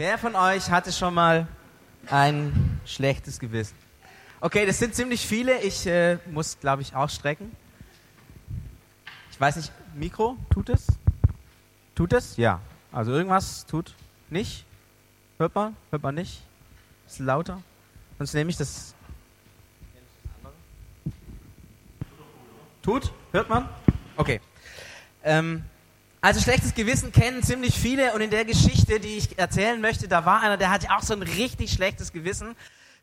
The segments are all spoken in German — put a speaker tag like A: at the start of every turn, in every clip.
A: Wer von euch hatte schon mal ein schlechtes Gewissen? Okay, das sind ziemlich viele. Ich äh, muss, glaube ich, auch strecken. Ich weiß nicht, Mikro, tut es? Tut es? Ja. Also irgendwas tut nicht. Hört man? Hört man nicht? Ist lauter? Sonst nehme ich das. Tut? Hört man? Okay. Ähm, also schlechtes Gewissen kennen ziemlich viele und in der Geschichte, die ich erzählen möchte, da war einer, der hatte auch so ein richtig schlechtes Gewissen,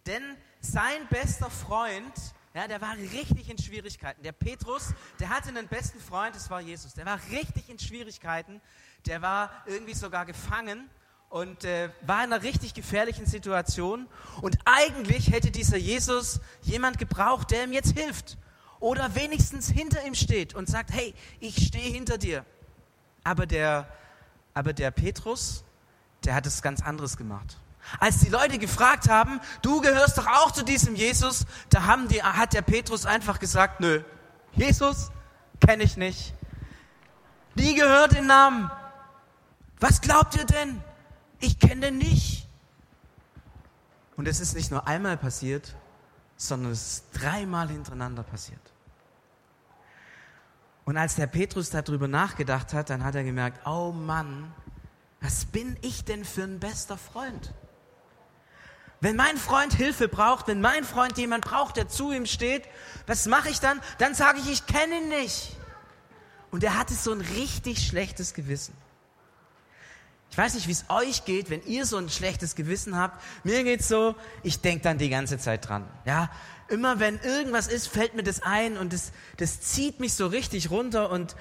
A: denn sein bester Freund, ja, der war richtig in Schwierigkeiten. Der Petrus, der hatte einen besten Freund, das war Jesus. Der war richtig in Schwierigkeiten, der war irgendwie sogar gefangen und äh, war in einer richtig gefährlichen Situation. Und eigentlich hätte dieser Jesus jemand gebraucht, der ihm jetzt hilft oder wenigstens hinter ihm steht und sagt, hey, ich stehe hinter dir. Aber der, aber der Petrus, der hat es ganz anderes gemacht. Als die Leute gefragt haben, du gehörst doch auch zu diesem Jesus, da haben die, hat der Petrus einfach gesagt, nö, Jesus kenne ich nicht. Nie gehört den Namen. Was glaubt ihr denn? Ich kenne den nicht. Und es ist nicht nur einmal passiert, sondern es ist dreimal hintereinander passiert. Und als der Petrus darüber nachgedacht hat, dann hat er gemerkt, oh Mann, was bin ich denn für ein bester Freund? Wenn mein Freund Hilfe braucht, wenn mein Freund jemand braucht, der zu ihm steht, was mache ich dann? Dann sage ich, ich kenne ihn nicht. Und er hatte so ein richtig schlechtes Gewissen. Ich weiß nicht, wie es euch geht, wenn ihr so ein schlechtes Gewissen habt. Mir geht's so, ich denke dann die ganze Zeit dran. Ja, immer wenn irgendwas ist, fällt mir das ein und das, das zieht mich so richtig runter und,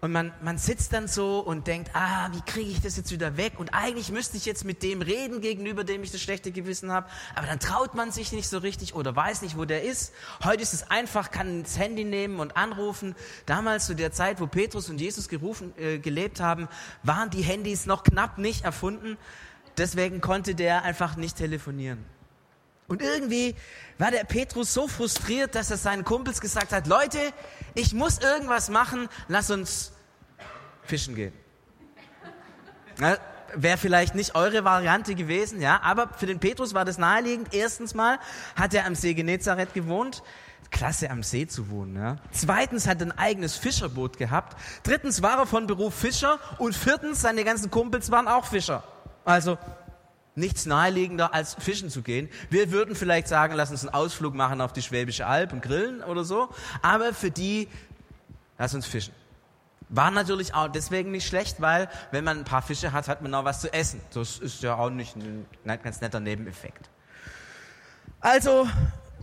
A: und man, man sitzt dann so und denkt, ah, wie kriege ich das jetzt wieder weg? Und eigentlich müsste ich jetzt mit dem reden, gegenüber dem ich das schlechte Gewissen habe. Aber dann traut man sich nicht so richtig oder weiß nicht, wo der ist. Heute ist es einfach, kann das Handy nehmen und anrufen. Damals zu der Zeit, wo Petrus und Jesus gerufen, äh, gelebt haben, waren die Handys noch knapp nicht erfunden. Deswegen konnte der einfach nicht telefonieren. Und irgendwie war der Petrus so frustriert, dass er seinen Kumpels gesagt hat, Leute, ich muss irgendwas machen, lass uns fischen gehen. Wäre vielleicht nicht eure Variante gewesen, ja, aber für den Petrus war das naheliegend. Erstens mal hat er am See Genezareth gewohnt. Klasse am See zu wohnen. Ja. Zweitens hat er ein eigenes Fischerboot gehabt. Drittens war er von Beruf Fischer. Und viertens, seine ganzen Kumpels waren auch Fischer. Also nichts naheliegender als fischen zu gehen. Wir würden vielleicht sagen, lass uns einen Ausflug machen auf die Schwäbische Alb und grillen oder so. Aber für die, lass uns fischen. War natürlich auch deswegen nicht schlecht, weil wenn man ein paar Fische hat, hat man auch was zu essen. Das ist ja auch nicht ein ganz netter Nebeneffekt. Also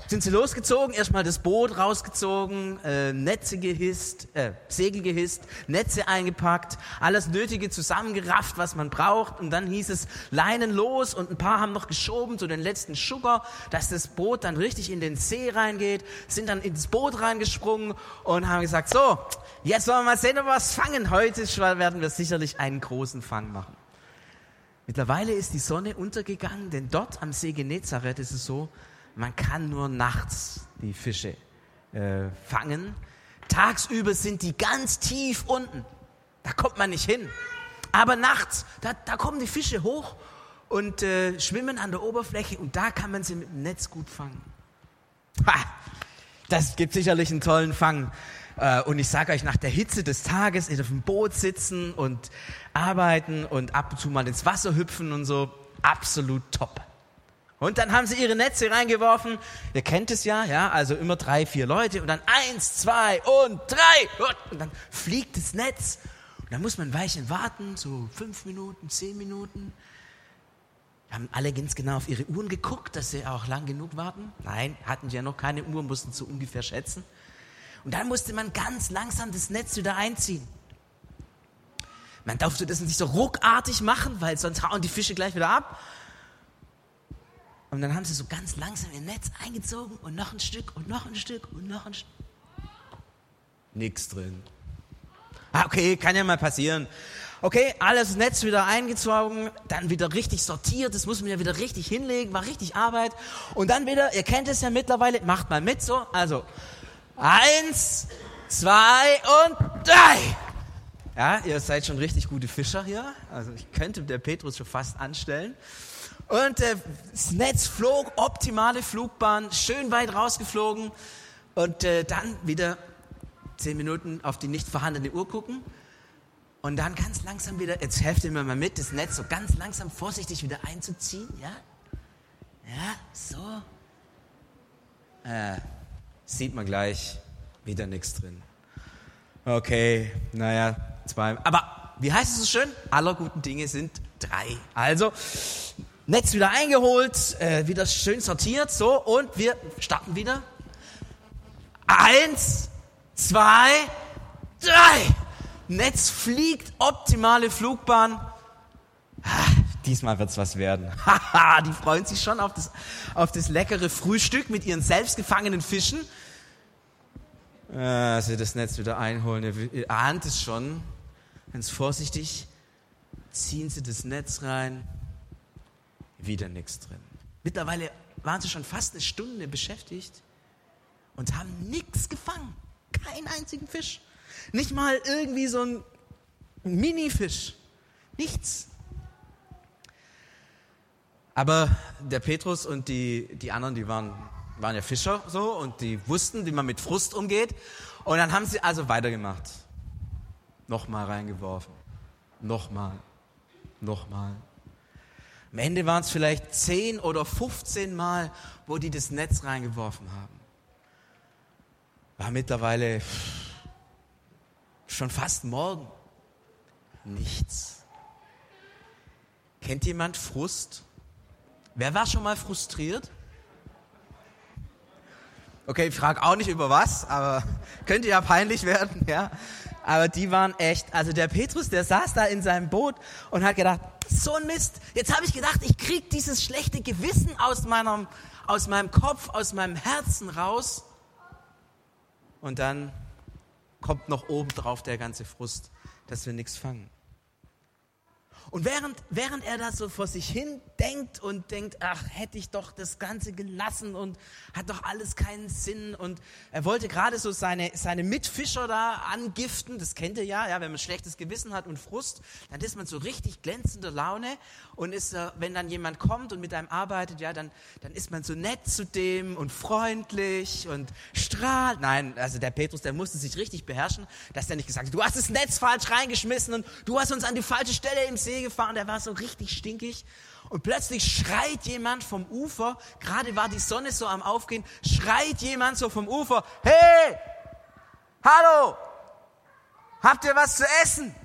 A: sind sie losgezogen, erstmal das Boot rausgezogen, äh, Netze gehisst, äh, Segel gehisst, Netze eingepackt, alles Nötige zusammengerafft, was man braucht. Und dann hieß es Leinen los und ein paar haben noch geschoben, so den letzten Sugar, dass das Boot dann richtig in den See reingeht, sind dann ins Boot reingesprungen und haben gesagt, so, jetzt wollen wir mal sehen, ob wir was fangen. Heute werden wir sicherlich einen großen Fang machen. Mittlerweile ist die Sonne untergegangen, denn dort am See Genezareth ist es so, man kann nur nachts die Fische äh, fangen. Tagsüber sind die ganz tief unten. Da kommt man nicht hin. Aber nachts, da, da kommen die Fische hoch und äh, schwimmen an der Oberfläche und da kann man sie mit dem Netz gut fangen. Ha, das gibt sicherlich einen tollen Fang. Äh, und ich sage euch, nach der Hitze des Tages auf dem Boot sitzen und arbeiten und ab und zu mal ins Wasser hüpfen und so, absolut top. Und dann haben sie ihre Netze reingeworfen. Ihr kennt es ja, ja, also immer drei, vier Leute und dann eins, zwei und drei. Und dann fliegt das Netz. Und dann muss man ein Weilchen warten, so fünf Minuten, zehn Minuten. Haben alle ganz genau auf ihre Uhren geguckt, dass sie auch lang genug warten? Nein, hatten ja noch keine Uhr, mussten so ungefähr schätzen. Und dann musste man ganz langsam das Netz wieder einziehen. Man durfte das nicht so ruckartig machen, weil sonst hauen die Fische gleich wieder ab. Und dann haben sie so ganz langsam ihr Netz eingezogen und noch ein Stück und noch ein Stück und noch ein Stück. Nichts drin. Ah, okay, kann ja mal passieren. Okay, alles Netz wieder eingezogen, dann wieder richtig sortiert, das muss man ja wieder richtig hinlegen, war richtig Arbeit. Und dann wieder, ihr kennt es ja mittlerweile, macht mal mit so. Also, eins, zwei und drei. Ja, ihr seid schon richtig gute Fischer hier. Also ich könnte der Petrus schon fast anstellen. Und äh, das Netz flog, optimale Flugbahn, schön weit rausgeflogen. Und äh, dann wieder zehn Minuten auf die nicht vorhandene Uhr gucken. Und dann ganz langsam wieder, jetzt helft ihr mir mal mit, das Netz so ganz langsam vorsichtig wieder einzuziehen. Ja, ja, so. Äh, sieht man gleich, wieder nichts drin. Okay, naja, zwei. Aber wie heißt es so schön? Aller guten Dinge sind drei. Also, Netz wieder eingeholt, äh, wieder schön sortiert, so, und wir starten wieder. Eins, zwei, drei. Netz fliegt, optimale Flugbahn. Ah, diesmal wird's was werden. Haha, die freuen sich schon auf das, auf das leckere Frühstück mit ihren selbstgefangenen Fischen. Äh, sie das Netz wieder einholen. Ihr ahnt es schon. Ganz vorsichtig ziehen sie das Netz rein. Wieder nichts drin. Mittlerweile waren sie schon fast eine Stunde beschäftigt und haben nichts gefangen. Keinen einzigen Fisch. Nicht mal irgendwie so ein Mini-Fisch. Nichts. Aber der Petrus und die, die anderen, die waren waren ja Fischer so und die wussten, wie man mit Frust umgeht. Und dann haben sie also weitergemacht. Nochmal reingeworfen. Nochmal. Nochmal. Am Ende waren es vielleicht 10 oder 15 Mal, wo die das Netz reingeworfen haben. War mittlerweile schon fast morgen. Nichts. Kennt jemand Frust? Wer war schon mal frustriert? Okay, ich frage auch nicht über was, aber könnte ja peinlich werden, ja. Aber die waren echt, also der Petrus, der saß da in seinem Boot und hat gedacht, so ein Mist, jetzt habe ich gedacht, ich krieg dieses schlechte Gewissen aus meinem, aus meinem Kopf, aus meinem Herzen raus. Und dann kommt noch oben drauf der ganze Frust, dass wir nichts fangen. Und während, während er das so vor sich hin denkt und denkt, ach, hätte ich doch das Ganze gelassen und hat doch alles keinen Sinn. Und er wollte gerade so seine, seine Mitfischer da angiften, das kennt ihr ja, ja, wenn man schlechtes Gewissen hat und Frust, dann ist man so richtig glänzender Laune. Und ist, äh, wenn dann jemand kommt und mit einem arbeitet, ja, dann, dann ist man so nett zu dem und freundlich und strahlt. Nein, also der Petrus, der musste sich richtig beherrschen, dass der nicht gesagt hat, du hast das Netz falsch reingeschmissen und du hast uns an die falsche Stelle im See gefahren, der war so richtig stinkig. Und plötzlich schreit jemand vom Ufer, gerade war die Sonne so am Aufgehen, schreit jemand so vom Ufer, hey, hallo, habt ihr was zu essen?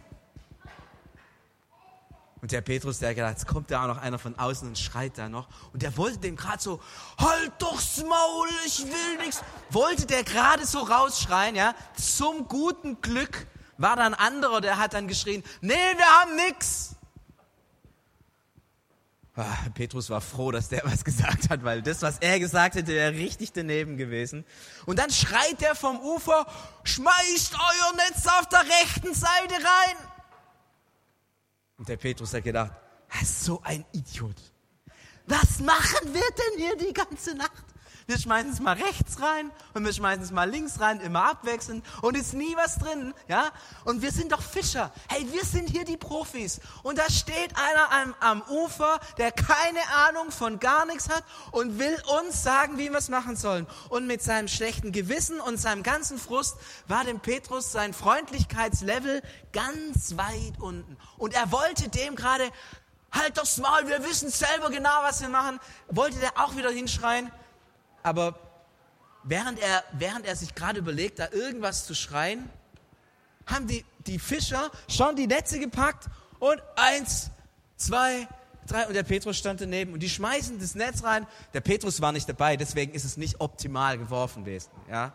A: Und der Petrus, der hat gedacht, jetzt kommt da auch noch einer von außen und schreit da noch. Und der wollte dem gerade so, halt doch's Maul, ich will nichts. Wollte der gerade so rausschreien, ja. Zum guten Glück war da ein anderer, der hat dann geschrien, nee, wir haben nix. Ah, Petrus war froh, dass der was gesagt hat, weil das, was er gesagt hätte, wäre richtig daneben gewesen. Und dann schreit er vom Ufer, schmeißt euer Netz auf der rechten Seite rein. Und der Petrus hat gedacht, so ein Idiot. Was machen wir denn hier die ganze Nacht? Wir schmeißen es mal rechts rein und wir schmeißen es mal links rein, immer abwechselnd und ist nie was drin, ja? Und wir sind doch Fischer. Hey, wir sind hier die Profis. Und da steht einer am, am Ufer, der keine Ahnung von gar nichts hat und will uns sagen, wie wir es machen sollen. Und mit seinem schlechten Gewissen und seinem ganzen Frust war dem Petrus sein Freundlichkeitslevel ganz weit unten. Und er wollte dem gerade halt doch mal, wir wissen selber genau, was wir machen. Wollte der auch wieder hinschreien, aber während er, während er sich gerade überlegt, da irgendwas zu schreien, haben die, die Fischer schon die Netze gepackt und eins, zwei, drei und der Petrus stand daneben und die schmeißen das Netz rein. Der Petrus war nicht dabei, deswegen ist es nicht optimal geworfen gewesen. Ja?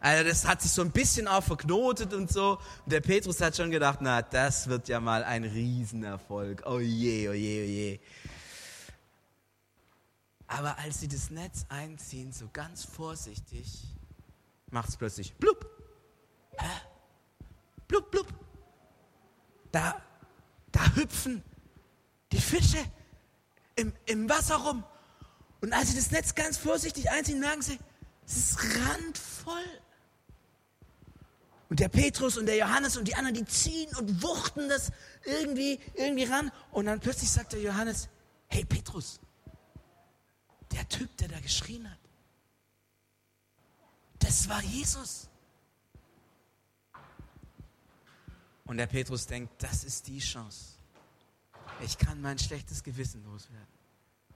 A: Also das hat sich so ein bisschen auch verknotet und so. Und der Petrus hat schon gedacht, na, das wird ja mal ein Riesenerfolg. Oh je, oh je, oh je. Aber als sie das Netz einziehen, so ganz vorsichtig, macht es plötzlich blub. Hä? Blub, blub. Da, da hüpfen die Fische im, im Wasser rum. Und als sie das Netz ganz vorsichtig einziehen, merken sie, es ist randvoll. Und der Petrus und der Johannes und die anderen, die ziehen und wuchten das irgendwie, irgendwie ran. Und dann plötzlich sagt der Johannes, hey Petrus, der Typ, der da geschrien hat, das war Jesus. Und der Petrus denkt, das ist die Chance. Ich kann mein schlechtes Gewissen loswerden.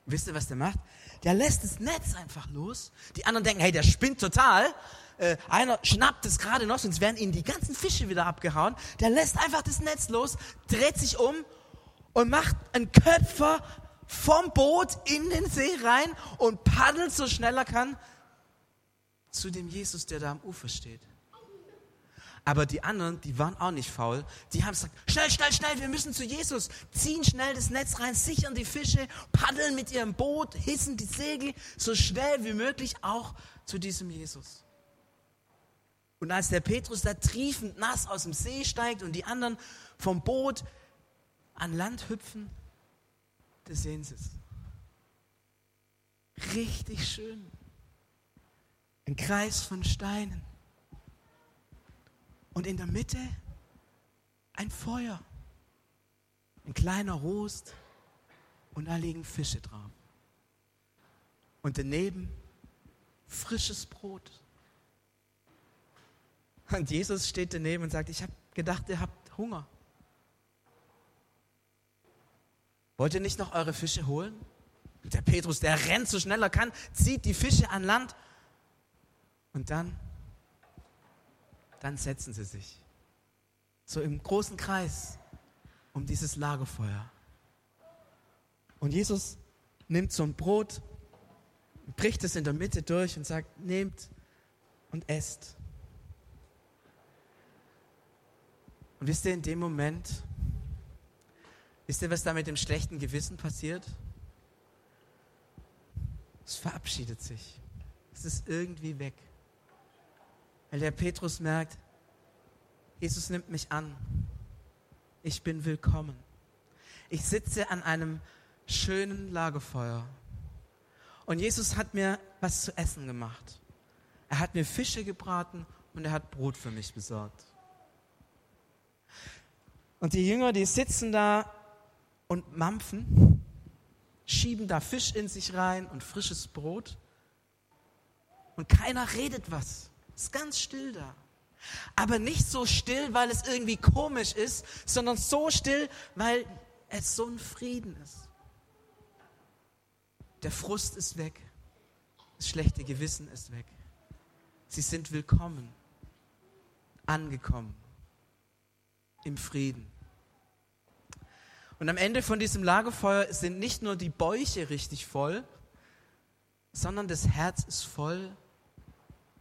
A: Wisst ihr, was der macht? Der lässt das Netz einfach los. Die anderen denken, hey, der spinnt total. Äh, einer schnappt es gerade noch, sonst werden ihnen die ganzen Fische wieder abgehauen. Der lässt einfach das Netz los, dreht sich um und macht einen Köpfer vom Boot in den See rein und paddelt so schnell er kann zu dem Jesus, der da am Ufer steht. Aber die anderen, die waren auch nicht faul. Die haben gesagt, schnell, schnell, schnell, wir müssen zu Jesus. Ziehen schnell das Netz rein, sichern die Fische, paddeln mit ihrem Boot, hissen die Segel so schnell wie möglich auch zu diesem Jesus. Und als der Petrus da triefend nass aus dem See steigt und die anderen vom Boot an Land hüpfen, da sehen sie es. Richtig schön. Ein Kreis von Steinen. Und in der Mitte ein Feuer. Ein kleiner Rost. Und da liegen Fische drauf. Und daneben frisches Brot. Und Jesus steht daneben und sagt, ich habe gedacht, ihr habt Hunger. Wollt ihr nicht noch eure Fische holen? Der Petrus, der rennt so schnell er kann, zieht die Fische an Land und dann dann setzen sie sich. So im großen Kreis um dieses Lagerfeuer. Und Jesus nimmt so ein Brot, bricht es in der Mitte durch und sagt, nehmt und esst. Und wisst ihr, in dem Moment, wisst ihr, was da mit dem schlechten Gewissen passiert? Es verabschiedet sich. Es ist irgendwie weg. Weil der Petrus merkt, Jesus nimmt mich an. Ich bin willkommen. Ich sitze an einem schönen Lagerfeuer. Und Jesus hat mir was zu essen gemacht. Er hat mir Fische gebraten und er hat Brot für mich besorgt. Und die Jünger, die sitzen da und mampfen, schieben da Fisch in sich rein und frisches Brot. Und keiner redet was. Ist ganz still da. Aber nicht so still, weil es irgendwie komisch ist, sondern so still, weil es so ein Frieden ist. Der Frust ist weg. Das schlechte Gewissen ist weg. Sie sind willkommen, angekommen, im Frieden. Und am Ende von diesem Lagerfeuer sind nicht nur die Bäuche richtig voll, sondern das Herz ist voll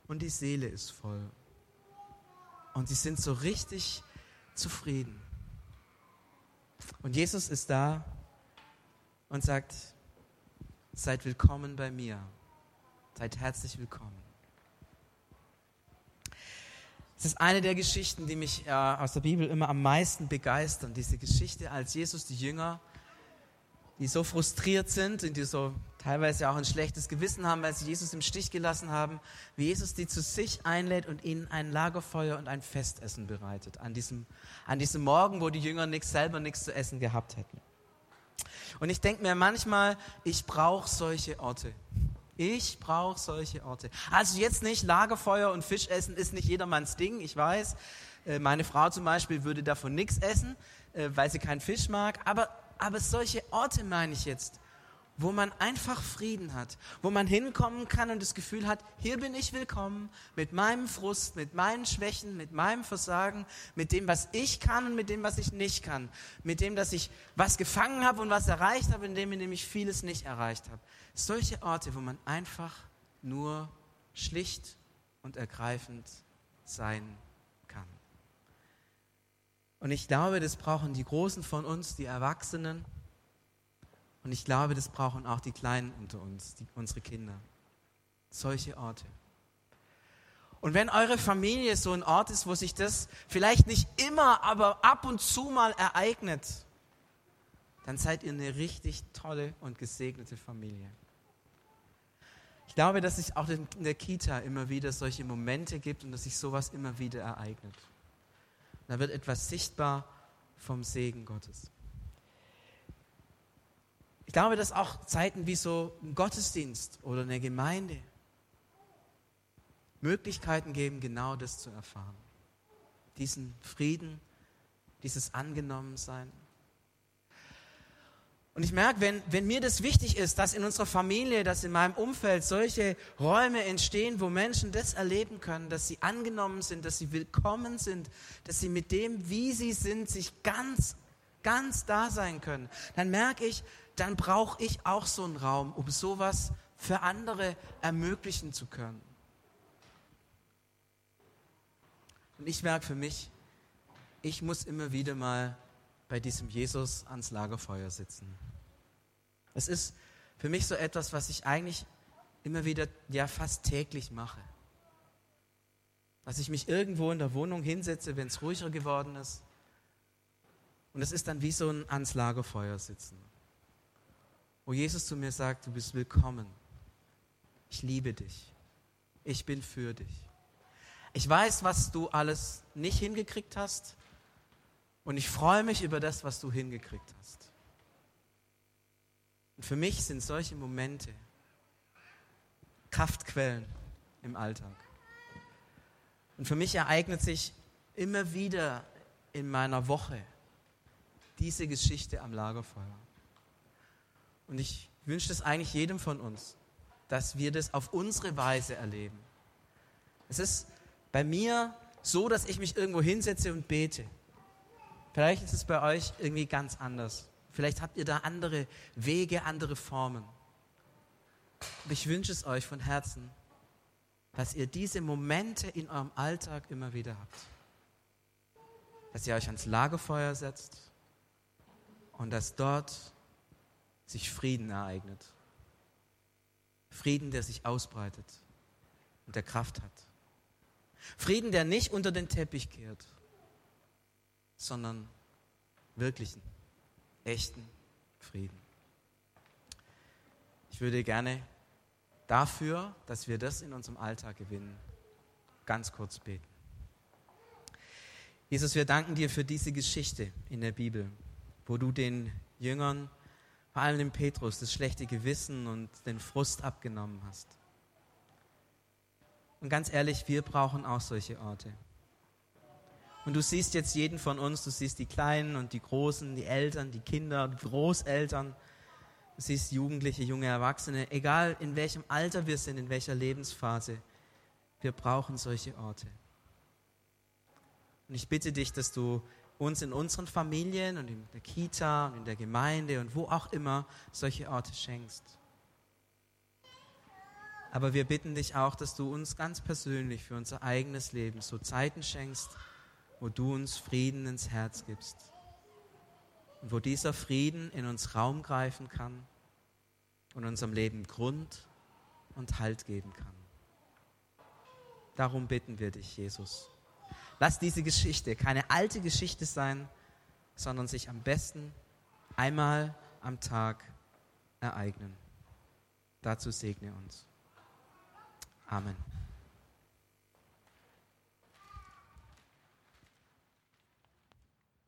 A: und die Seele ist voll. Und sie sind so richtig zufrieden. Und Jesus ist da und sagt, seid willkommen bei mir. Seid herzlich willkommen. Es ist eine der Geschichten, die mich äh, aus der Bibel immer am meisten begeistern. Diese Geschichte, als Jesus die Jünger die so frustriert sind und die so teilweise auch ein schlechtes Gewissen haben, weil sie Jesus im Stich gelassen haben, wie Jesus die zu sich einlädt und ihnen ein Lagerfeuer und ein Festessen bereitet. An diesem, an diesem Morgen, wo die Jünger nichts, selber nichts zu essen gehabt hätten. Und ich denke mir manchmal, ich brauche solche Orte. Ich brauche solche Orte. Also jetzt nicht Lagerfeuer und Fischessen ist nicht jedermanns Ding, ich weiß. Äh, meine Frau zum Beispiel würde davon nichts essen, äh, weil sie keinen Fisch mag. Aber aber solche Orte meine ich jetzt, wo man einfach Frieden hat, wo man hinkommen kann und das Gefühl hat, hier bin ich willkommen mit meinem Frust, mit meinen Schwächen, mit meinem Versagen, mit dem, was ich kann und mit dem, was ich nicht kann, mit dem, dass ich was gefangen habe und was erreicht habe, in dem, in dem ich vieles nicht erreicht habe. Solche Orte, wo man einfach nur schlicht und ergreifend sein und ich glaube, das brauchen die Großen von uns, die Erwachsenen. Und ich glaube, das brauchen auch die Kleinen unter uns, die, unsere Kinder. Solche Orte. Und wenn eure Familie so ein Ort ist, wo sich das vielleicht nicht immer, aber ab und zu mal ereignet, dann seid ihr eine richtig tolle und gesegnete Familie. Ich glaube, dass es auch in der Kita immer wieder solche Momente gibt und dass sich sowas immer wieder ereignet. Da wird etwas sichtbar vom Segen Gottes. Ich glaube, dass auch Zeiten wie so ein Gottesdienst oder eine Gemeinde Möglichkeiten geben, genau das zu erfahren. Diesen Frieden, dieses Angenommensein. Und ich merke, wenn, wenn mir das wichtig ist, dass in unserer Familie, dass in meinem Umfeld solche Räume entstehen, wo Menschen das erleben können, dass sie angenommen sind, dass sie willkommen sind, dass sie mit dem, wie sie sind, sich ganz, ganz da sein können, dann merke ich, dann brauche ich auch so einen Raum, um sowas für andere ermöglichen zu können. Und ich merke für mich, ich muss immer wieder mal bei diesem Jesus ans Lagerfeuer sitzen. Es ist für mich so etwas, was ich eigentlich immer wieder, ja fast täglich mache. Dass ich mich irgendwo in der Wohnung hinsetze, wenn es ruhiger geworden ist. Und es ist dann wie so ein ans Lagerfeuer sitzen. Wo Jesus zu mir sagt, du bist willkommen. Ich liebe dich. Ich bin für dich. Ich weiß, was du alles nicht hingekriegt hast. Und ich freue mich über das, was du hingekriegt hast. Und für mich sind solche Momente Kraftquellen im Alltag. Und für mich ereignet sich immer wieder in meiner Woche diese Geschichte am Lagerfeuer. Und ich wünsche es eigentlich jedem von uns, dass wir das auf unsere Weise erleben. Es ist bei mir so, dass ich mich irgendwo hinsetze und bete. Vielleicht ist es bei euch irgendwie ganz anders. Vielleicht habt ihr da andere Wege, andere Formen. Aber ich wünsche es euch von Herzen, dass ihr diese Momente in eurem Alltag immer wieder habt. Dass ihr euch ans Lagerfeuer setzt und dass dort sich Frieden ereignet. Frieden, der sich ausbreitet und der Kraft hat. Frieden, der nicht unter den Teppich kehrt, sondern wirklichen, echten Frieden. Ich würde gerne dafür, dass wir das in unserem Alltag gewinnen, ganz kurz beten. Jesus, wir danken dir für diese Geschichte in der Bibel, wo du den Jüngern, vor allem dem Petrus, das schlechte Gewissen und den Frust abgenommen hast. Und ganz ehrlich, wir brauchen auch solche Orte. Und du siehst jetzt jeden von uns, du siehst die Kleinen und die Großen, die Eltern, die Kinder, die Großeltern, du siehst Jugendliche, junge Erwachsene, egal in welchem Alter wir sind, in welcher Lebensphase, wir brauchen solche Orte. Und ich bitte dich, dass du uns in unseren Familien und in der Kita und in der Gemeinde und wo auch immer solche Orte schenkst. Aber wir bitten dich auch, dass du uns ganz persönlich für unser eigenes Leben so Zeiten schenkst, wo du uns Frieden ins Herz gibst. Und wo dieser Frieden in uns Raum greifen kann und unserem Leben Grund und Halt geben kann. Darum bitten wir dich, Jesus. Lass diese Geschichte keine alte Geschichte sein, sondern sich am besten einmal am Tag ereignen. Dazu segne uns. Amen.